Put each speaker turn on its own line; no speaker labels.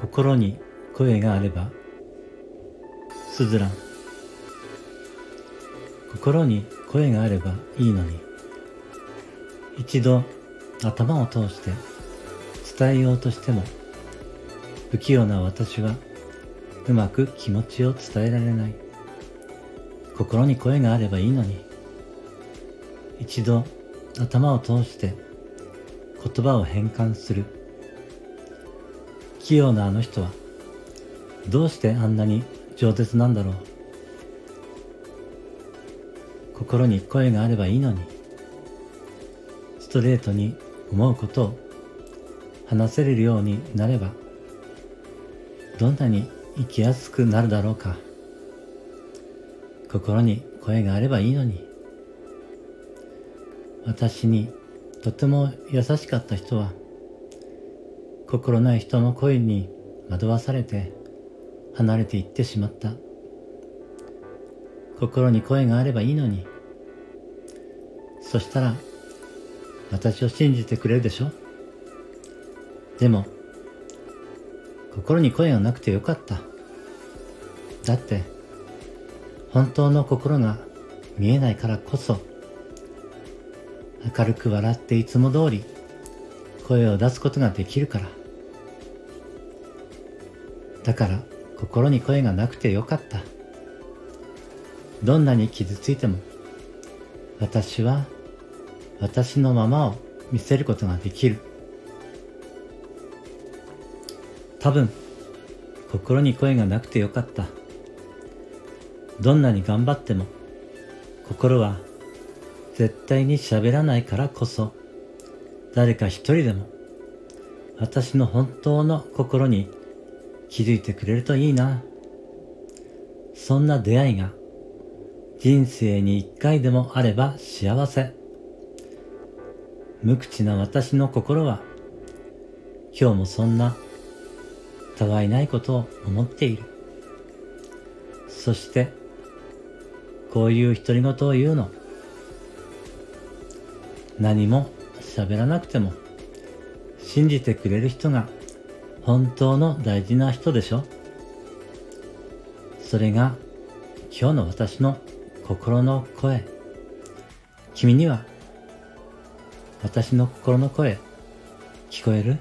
心に声があればすずらん。心に声があればいいのに一度頭を通して伝えようとしても不器用な私はうまく気持ちを伝えられない。心に声があればいいのに一度頭を通して言葉を変換する。器用なあの人はどうしてあんなに饒舌なんだろう。心に声があればいいのにストレートに思うことを話せれるようになればどんなに生きやすくなるだろうか。心に声があればいいのに。私にとても優しかった人は心ない人の声に惑わされて離れていってしまった。心に声があればいいのに。そしたら私を信じてくれるでしょ？でも心に声がなくてよかった。だって本当の心が見えないからこそ。明るく笑っていつも通り声を出すことができるから。だから心に声がなくてよかった。どんなに傷ついても私は私のままを見せることができる。多分心に声がなくてよかった。どんなに頑張っても心は絶対に喋らないからこそ誰か一人でも私の本当の心に気づいてくれるといいな。そんな出会いが人生に一回でもあれば幸せ。無口な私の心は今日もそんなたわいないことを思っている。そしてこういう独り言を言うの。何も喋らなくても信じてくれる人が本当の大事な人でしょ？それが今日の私の心の声。君には私の心の声聞こえる？